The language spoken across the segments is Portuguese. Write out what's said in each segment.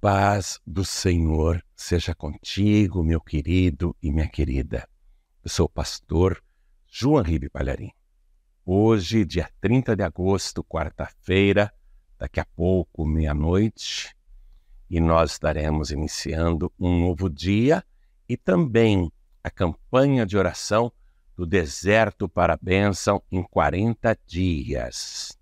paz do Senhor seja contigo, meu querido e minha querida. Eu sou o pastor João Ribe Palharim. Hoje, dia 30 de agosto, quarta-feira, daqui a pouco, meia-noite, e nós estaremos iniciando um novo dia e também a campanha de oração do deserto para a bênção em 40 dias.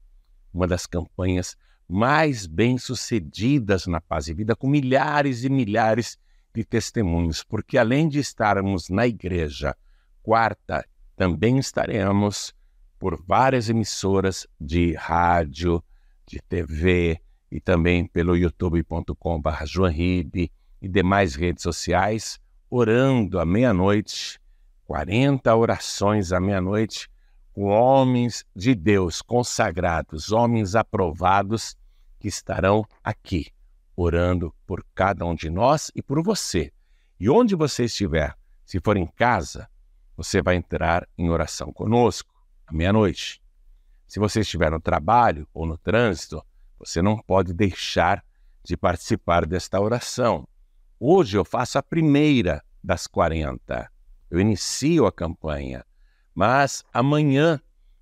Uma das campanhas mais bem-sucedidas na paz e vida, com milhares e milhares de testemunhos, porque além de estarmos na igreja, quarta, também estaremos por várias emissoras de rádio, de TV e também pelo youtube.com.br e demais redes sociais, orando à meia-noite, 40 orações à meia-noite, com homens de Deus consagrados, homens aprovados que estarão aqui orando por cada um de nós e por você. E onde você estiver, se for em casa, você vai entrar em oração conosco à meia-noite. Se você estiver no trabalho ou no trânsito, você não pode deixar de participar desta oração. Hoje eu faço a primeira das 40. Eu inicio a campanha, mas amanhã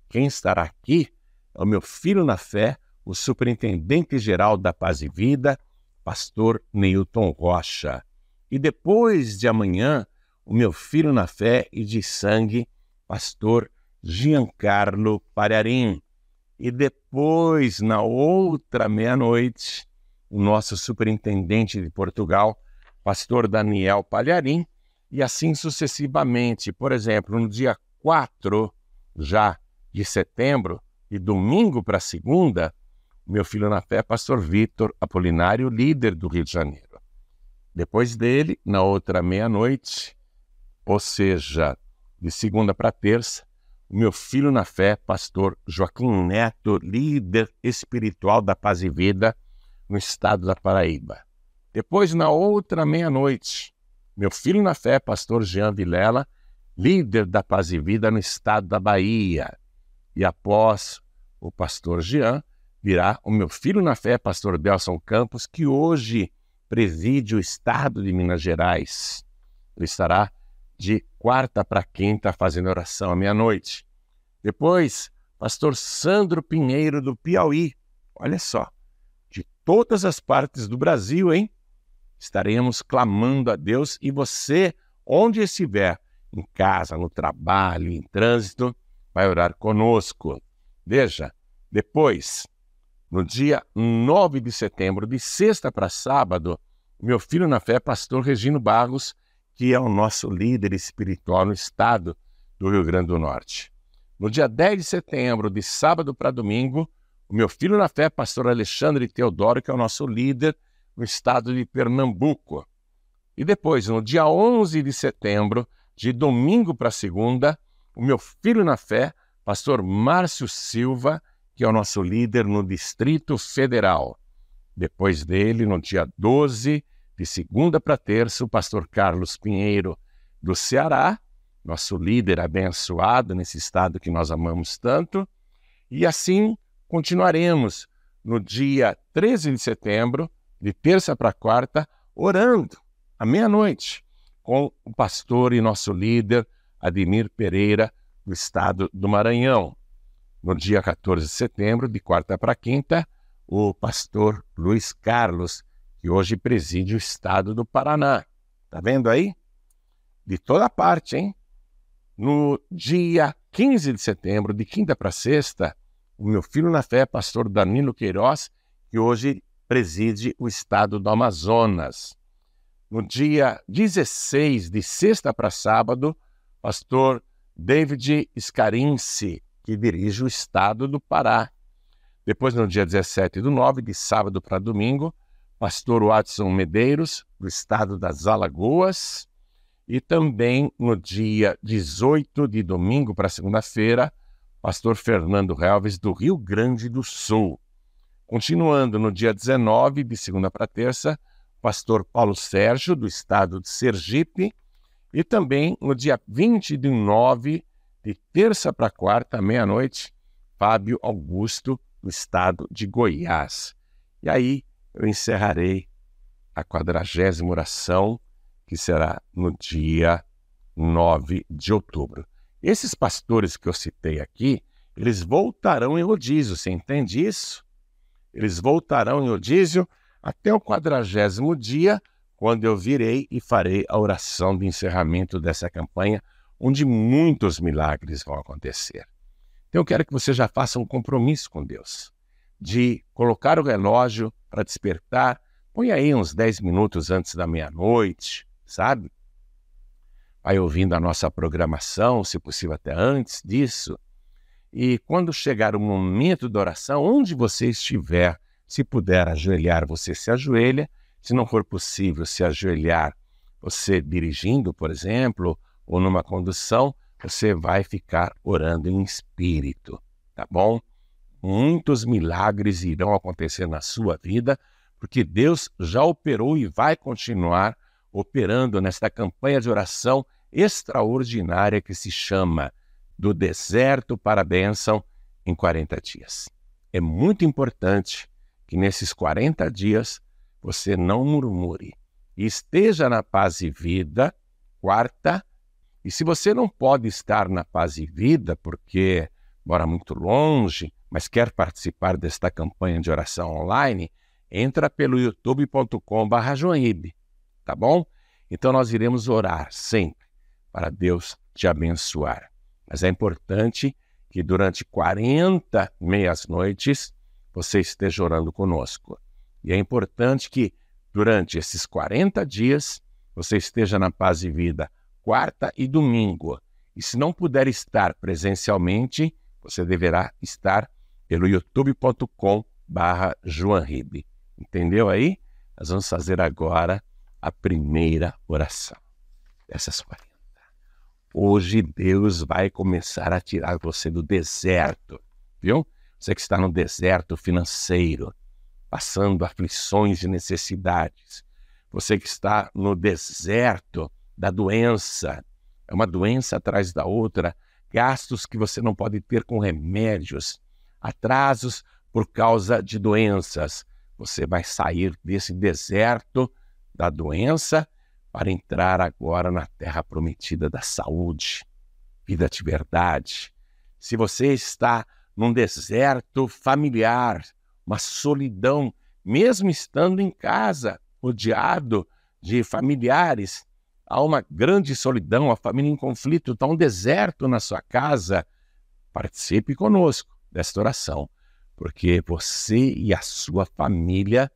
quem estará aqui é o meu filho na fé, o superintendente-geral da Paz e Vida, pastor Neilton Rocha. E depois de amanhã, o meu filho na fé e de sangue, pastor Giancarlo Pararim. E depois, na outra meia-noite, o nosso superintendente de Portugal, pastor Daniel Palharim, e assim sucessivamente. Por exemplo, no dia 4 já de setembro e domingo para segunda, meu filho na fé, pastor Vitor Apolinário, líder do Rio de Janeiro. Depois dele, na outra meia-noite, ou seja, de segunda para terça, meu filho na fé, pastor Joaquim Neto, líder espiritual da Paz e Vida no estado da Paraíba. Depois, na outra meia-noite, meu filho na fé, pastor Jean Vilela, líder da Paz e Vida no estado da Bahia. E após o pastor Jean, virá o meu filho na fé, pastor Delson Campos, que hoje preside o estado de Minas Gerais. Ele estará de quarta para quinta fazendo oração à meia-noite. Depois, pastor Sandro Pinheiro do Piauí. Olha só, de todas as partes do Brasil, hein? Estaremos clamando a Deus e você, onde estiver, em casa, no trabalho, em trânsito, vai orar conosco. Veja, depois, no dia 9 de setembro, de sexta para sábado, meu filho na fé, pastor Regino Barros, que é o nosso líder espiritual no estado do Rio Grande do Norte. No dia 10 de setembro, de sábado para domingo, o meu filho na fé, pastor Alexandre Teodoro, que é o nosso líder no estado de Pernambuco. E depois, no dia 11 de setembro, de domingo para segunda, o meu filho na fé, pastor Márcio Silva, que é o nosso líder no Distrito Federal. Depois dele, no dia 12, de segunda para terça, o pastor Carlos Pinheiro, do Ceará, nosso líder abençoado nesse estado que nós amamos tanto. E assim continuaremos no dia 13 de setembro, de terça para quarta, orando à meia-noite com o pastor e nosso líder Ademir Pereira, do estado do Maranhão no dia 14 de setembro, de quarta para quinta, o pastor Luiz Carlos, que hoje preside o estado do Paraná. Tá vendo aí? De toda parte, hein? No dia 15 de setembro, de quinta para sexta, o meu filho na fé, pastor Danilo Queiroz, que hoje preside o estado do Amazonas. No dia 16, de sexta para sábado, pastor David Scarinci, que dirige o estado do Pará. Depois, no dia 17 do 9, de sábado para domingo, pastor Watson Medeiros, do estado das Alagoas. E também no dia 18 de domingo para segunda-feira, pastor Fernando Helves, do Rio Grande do Sul. Continuando no dia 19, de segunda para terça, pastor Paulo Sérgio, do estado de Sergipe. E também no dia 20 de 9, de terça para quarta, meia-noite, Fábio Augusto, do estado de Goiás. E aí eu encerrarei a quadragésima oração, que será no dia 9 de outubro. Esses pastores que eu citei aqui, eles voltarão em rodízio, você entende isso? Eles voltarão em rodízio até o quadragésimo dia, quando eu virei e farei a oração de encerramento dessa campanha, onde muitos milagres vão acontecer. Então eu quero que você já faça um compromisso com Deus, de colocar o relógio para despertar, põe aí uns 10 minutos antes da meia-noite, sabe? Vai ouvindo a nossa programação, se possível até antes disso. E quando chegar o momento da oração, onde você estiver, se puder ajoelhar, você se ajoelha. Se não for possível se ajoelhar, você dirigindo, por exemplo, ou numa condução, você vai ficar orando em espírito, tá bom? Muitos milagres irão acontecer na sua vida, porque Deus já operou e vai continuar operando nesta campanha de oração extraordinária que se chama Do Deserto para a Bênção em 40 Dias. É muito importante que nesses 40 dias você não murmure e esteja na paz e vida, quarta, e se você não pode estar na paz e vida porque mora muito longe, mas quer participar desta campanha de oração online, entra pelo youtube.com/joaíbe, tá bom? Então nós iremos orar sempre para Deus te abençoar. Mas é importante que durante 40 meias noites você esteja orando conosco. E é importante que durante esses 40 dias você esteja na paz e vida quarta e domingo. E se não puder estar presencialmente, você deverá estar pelo youtube.com barra Entendeu aí? Nós vamos fazer agora a primeira oração dessas 40. Hoje Deus vai começar a tirar você do deserto, viu? Você que está no deserto financeiro, passando aflições e necessidades. Você que está no deserto da doença, é uma doença atrás da outra, gastos que você não pode ter com remédios, atrasos por causa de doenças. Você vai sair desse deserto da doença para entrar agora na terra prometida da saúde, vida de verdade. Se você está num deserto familiar, uma solidão, mesmo estando em casa, rodeado de familiares, há uma grande solidão, a família em conflito, está um deserto na sua casa, participe conosco desta oração, porque você e a sua família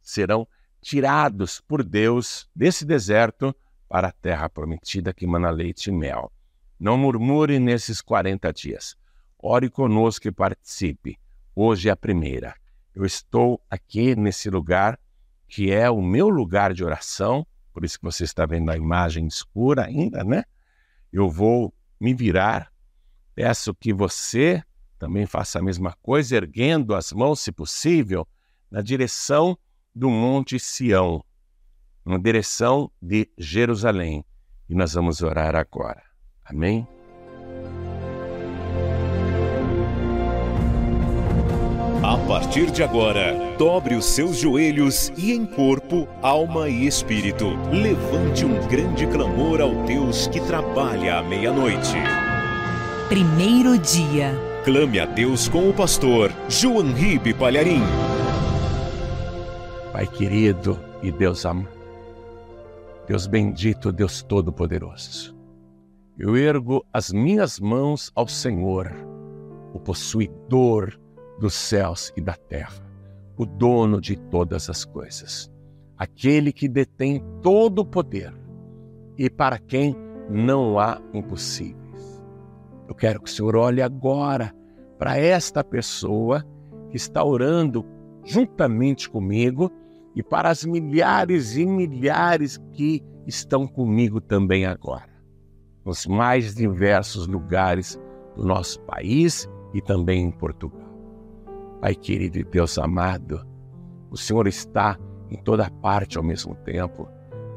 serão tirados por Deus desse deserto para a terra prometida que mana leite e mel. Não murmure nesses 40 dias. Ore conosco e participe. Hoje é a primeira. Eu estou aqui nesse lugar que é o meu lugar de oração por isso que você está vendo a imagem escura ainda, né? Eu vou me virar. Peço que você também faça a mesma coisa, erguendo as mãos, se possível, na direção do Monte Sião, na direção de Jerusalém. E nós vamos orar agora. Amém? Partir de agora, dobre os seus joelhos e em corpo, alma e espírito, levante um grande clamor ao Deus que trabalha à meia-noite. Primeiro dia. Clame a Deus com o pastor João Ribe Palharim. Pai querido e Deus amado, Deus bendito, Deus todo-poderoso, eu ergo as minhas mãos ao Senhor, o possuidor dos céus e da terra, o dono de todas as coisas, aquele que detém todo o poder e para quem não há impossíveis. Eu quero que o Senhor olhe agora para esta pessoa que está orando juntamente comigo e para as milhares e milhares que estão comigo também agora, nos mais diversos lugares do nosso país e também em Portugal. Pai querido e Deus amado, o Senhor está em toda parte ao mesmo tempo.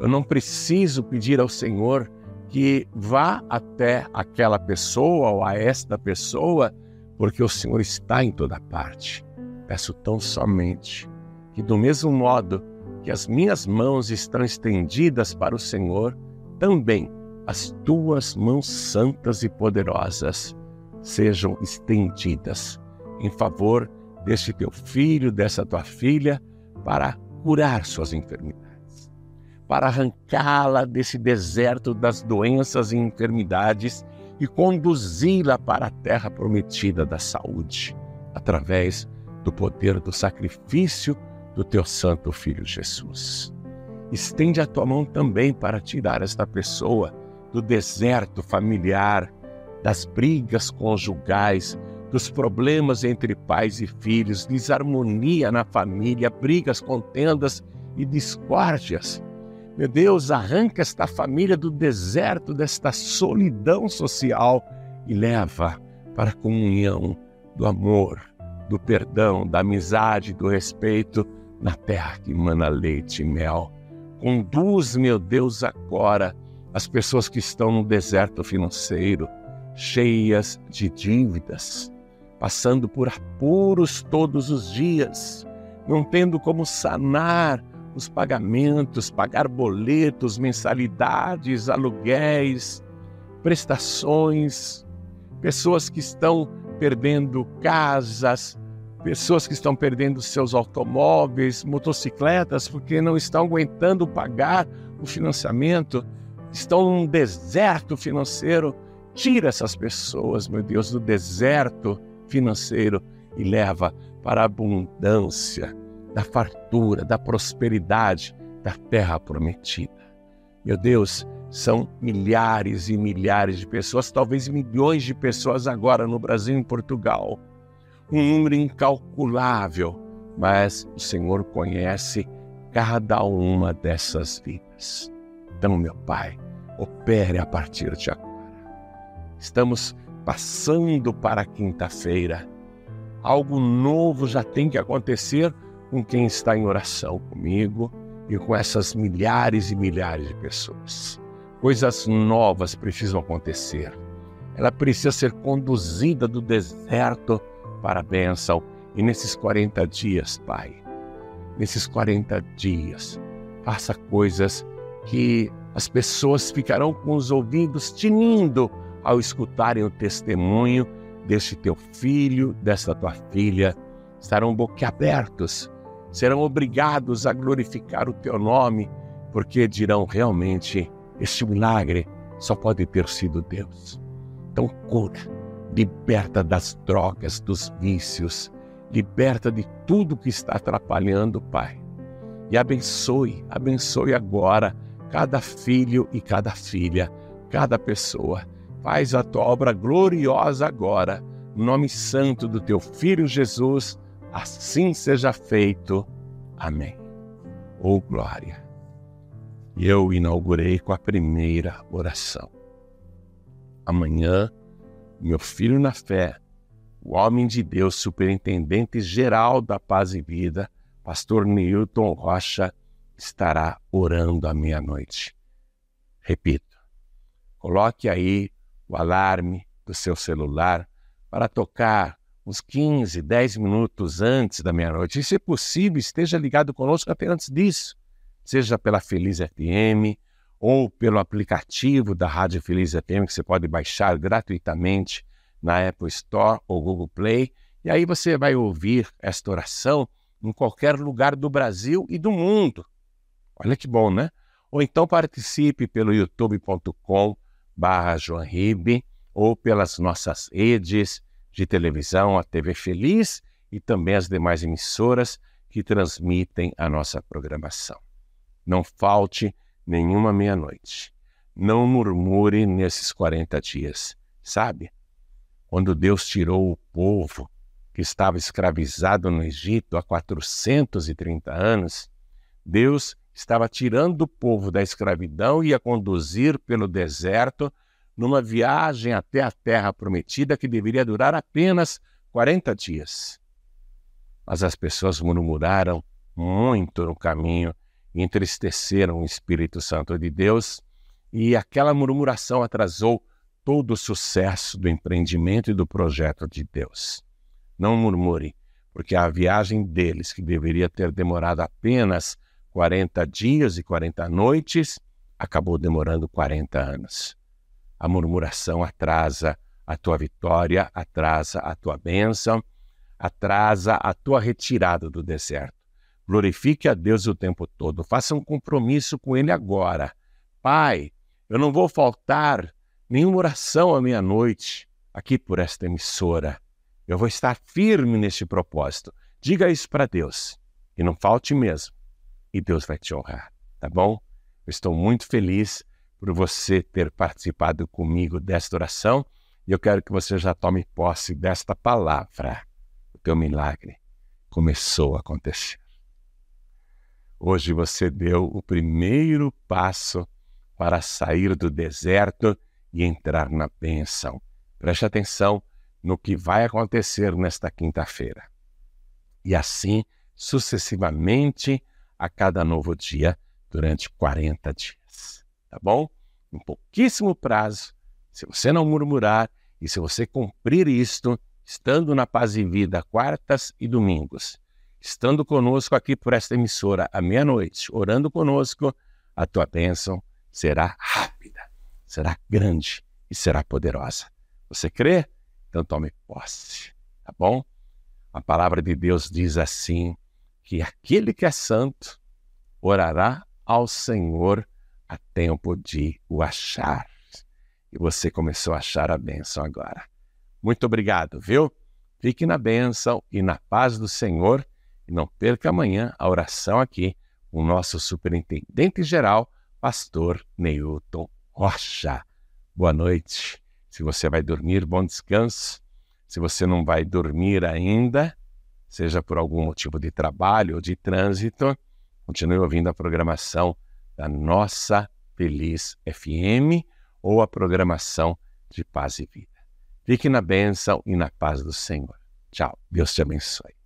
Eu não preciso pedir ao Senhor que vá até aquela pessoa ou a esta pessoa, porque o Senhor está em toda parte. Peço tão somente que, do mesmo modo que as minhas mãos estão estendidas para o Senhor, também as tuas mãos santas e poderosas sejam estendidas em favor deste teu filho, dessa tua filha, para curar suas enfermidades, para arrancá-la desse deserto das doenças e enfermidades e conduzi-la para a terra prometida da saúde, através do poder do sacrifício do teu santo filho Jesus. Estende a tua mão também para tirar esta pessoa do deserto familiar, das brigas conjugais, dos problemas entre pais e filhos, desarmonia na família, brigas, contendas e discórdias. Meu Deus, arranca esta família do deserto, desta solidão social e leva para a comunhão do amor, do perdão, da amizade, do respeito na terra que emana leite e mel. Conduz, meu Deus, agora as pessoas que estão no deserto financeiro, cheias de dívidas, passando por apuros todos os dias, não tendo como sanar os pagamentos, pagar boletos, mensalidades, aluguéis, prestações, pessoas que estão perdendo casas, pessoas que estão perdendo seus automóveis, motocicletas, porque não estão aguentando pagar o financiamento, estão num deserto financeiro. Tira essas pessoas, meu Deus, do deserto financeiro e leva para a abundância, da fartura, da prosperidade da terra prometida. Meu Deus, são milhares e milhares de pessoas, talvez milhões de pessoas agora no Brasil e em Portugal. Um número incalculável, mas o Senhor conhece cada uma dessas vidas. Então, meu Pai, opere a partir de agora. Estamos passando para a quinta-feira. Algo novo já tem que acontecer com quem está em oração comigo e com essas milhares e milhares de pessoas. Coisas novas precisam acontecer. Ela precisa ser conduzida do deserto para a bênção. E nesses 40 dias, Pai, nesses 40 dias, faça coisas que as pessoas ficarão com os ouvidos tinindo ao escutarem o testemunho deste teu filho, desta tua filha, estarão boquiabertos, serão obrigados a glorificar o teu nome, porque dirão realmente: este milagre só pode ter sido Deus. Então, cura, liberta das drogas, dos vícios, liberta de tudo que está atrapalhando, Pai. E abençoe, abençoe agora cada filho e cada filha, cada pessoa Faz a tua obra gloriosa agora, no nome santo do teu Filho Jesus, assim seja feito. Amém. Oh glória! E eu inaugurei com a primeira oração. Amanhã, meu filho na fé, o homem de Deus, superintendente geral da paz e vida, pastor Newton Rocha, estará orando à meia-noite. Repito, coloque aí o alarme do seu celular para tocar uns 15, 10 minutos antes da meia-noite. E, se possível, esteja ligado conosco até antes disso, seja pela Feliz FM ou pelo aplicativo da Rádio Feliz FM, que você pode baixar gratuitamente na Apple Store ou Google Play. E aí você vai ouvir esta oração em qualquer lugar do Brasil e do mundo. Olha que bom, né? Ou então participe pelo youtube.com barra João Ribe, ou pelas nossas redes de televisão, a TV Feliz e também as demais emissoras que transmitem a nossa programação. Não falte nenhuma meia-noite. Não murmure nesses 40 dias, sabe? Quando Deus tirou o povo que estava escravizado no Egito há 430 anos, Deus estava tirando o povo da escravidão e ia conduzir pelo deserto numa viagem até a terra prometida que deveria durar apenas 40 dias. Mas as pessoas murmuraram muito no caminho, entristeceram o Espírito Santo de Deus e aquela murmuração atrasou todo o sucesso do empreendimento e do projeto de Deus. Não murmure, porque a viagem deles, que deveria ter demorado apenas 40 dias e 40 noites, acabou demorando 40 anos. A murmuração atrasa a tua vitória, atrasa a tua bênção, atrasa a tua retirada do deserto. Glorifique a Deus o tempo todo. Faça um compromisso com Ele agora. Pai, eu não vou faltar nenhuma oração à meia-noite aqui por esta emissora. Eu vou estar firme neste propósito. Diga isso para Deus. E não falte mesmo. E Deus vai te honrar, tá bom? Eu estou muito feliz por você ter participado comigo desta oração e eu quero que você já tome posse desta palavra. O teu milagre começou a acontecer. Hoje você deu o primeiro passo para sair do deserto e entrar na bênção. Preste atenção no que vai acontecer nesta quinta-feira. E assim sucessivamente a cada novo dia durante 40 dias. Tá bom? Em pouquíssimo prazo, se você não murmurar e se você cumprir isto, estando na paz e vida quartas e domingos, estando conosco aqui por esta emissora à meia-noite, orando conosco, a tua bênção será rápida, será grande e será poderosa. Você crê? Então tome posse, tá bom? A palavra de Deus diz assim: que aquele que é santo orará ao Senhor a tempo de o achar. E você começou a achar a bênção agora. Muito obrigado, viu? Fique na bênção e na paz do Senhor. E não perca amanhã a oração aqui com o nosso superintendente geral, pastor Neilton Rocha. Boa noite. Se você vai dormir, bom descanso. Se você não vai dormir ainda, seja por algum motivo de trabalho ou de trânsito, continue ouvindo a programação da nossa Feliz FM ou a programação de Paz e Vida. Fique na bênção e na paz do Senhor. Tchau. Deus te abençoe.